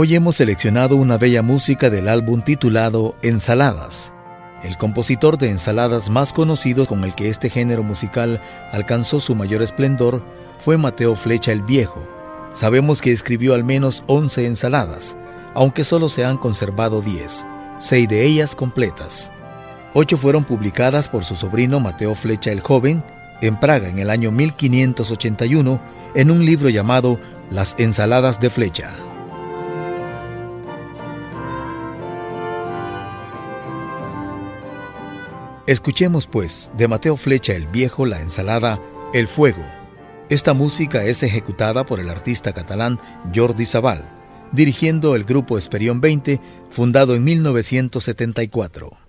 Hoy hemos seleccionado una bella música del álbum titulado Ensaladas. El compositor de ensaladas más conocido con el que este género musical alcanzó su mayor esplendor fue Mateo Flecha el Viejo. Sabemos que escribió al menos 11 ensaladas, aunque solo se han conservado 10, seis de ellas completas. Ocho fueron publicadas por su sobrino Mateo Flecha el Joven en Praga en el año 1581 en un libro llamado Las ensaladas de Flecha. Escuchemos pues de Mateo Flecha el Viejo la ensalada El Fuego. Esta música es ejecutada por el artista catalán Jordi Sabal, dirigiendo el grupo Esperión 20, fundado en 1974.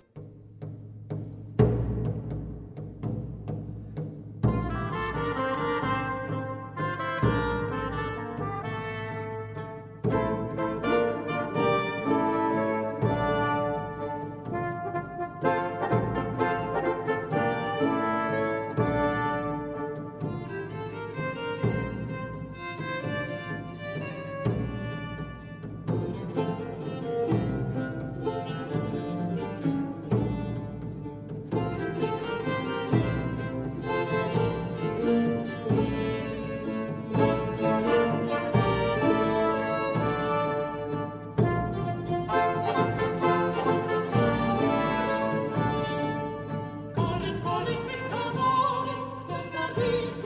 peace.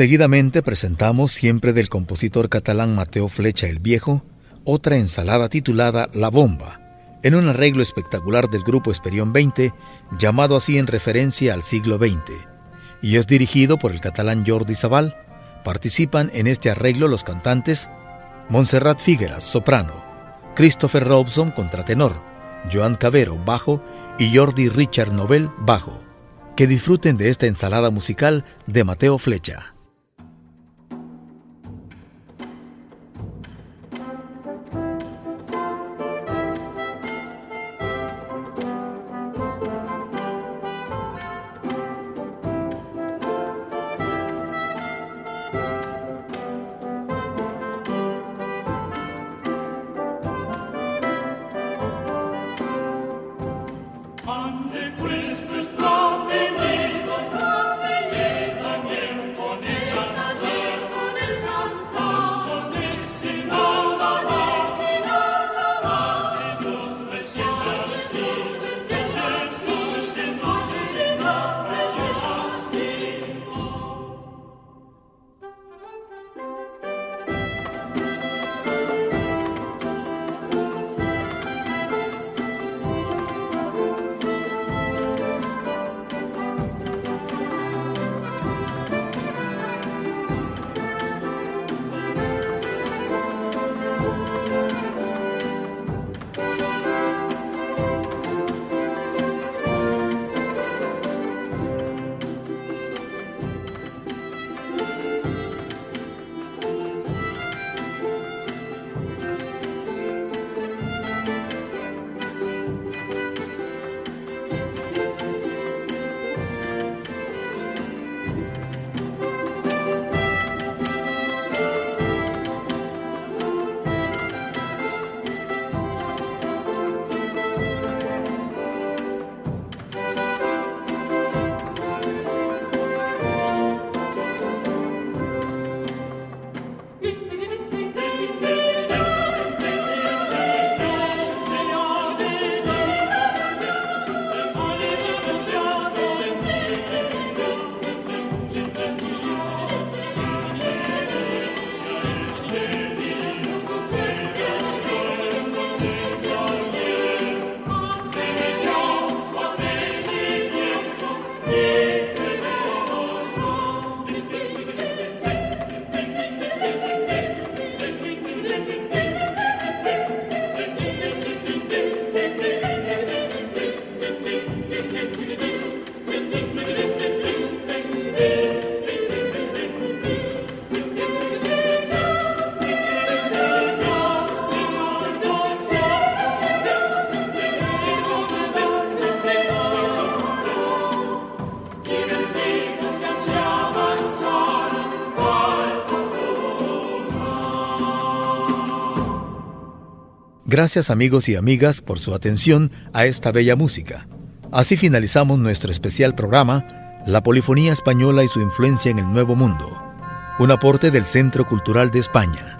Seguidamente presentamos, siempre del compositor catalán Mateo Flecha el Viejo, otra ensalada titulada La Bomba, en un arreglo espectacular del grupo Esperión 20, llamado así en referencia al siglo XX, y es dirigido por el catalán Jordi Sabal. Participan en este arreglo los cantantes Montserrat Figueras, soprano, Christopher Robson, contratenor, Joan Cabero, bajo, y Jordi Richard Nobel, bajo. Que disfruten de esta ensalada musical de Mateo Flecha. Gracias amigos y amigas por su atención a esta bella música. Así finalizamos nuestro especial programa, La Polifonía Española y su influencia en el Nuevo Mundo, un aporte del Centro Cultural de España.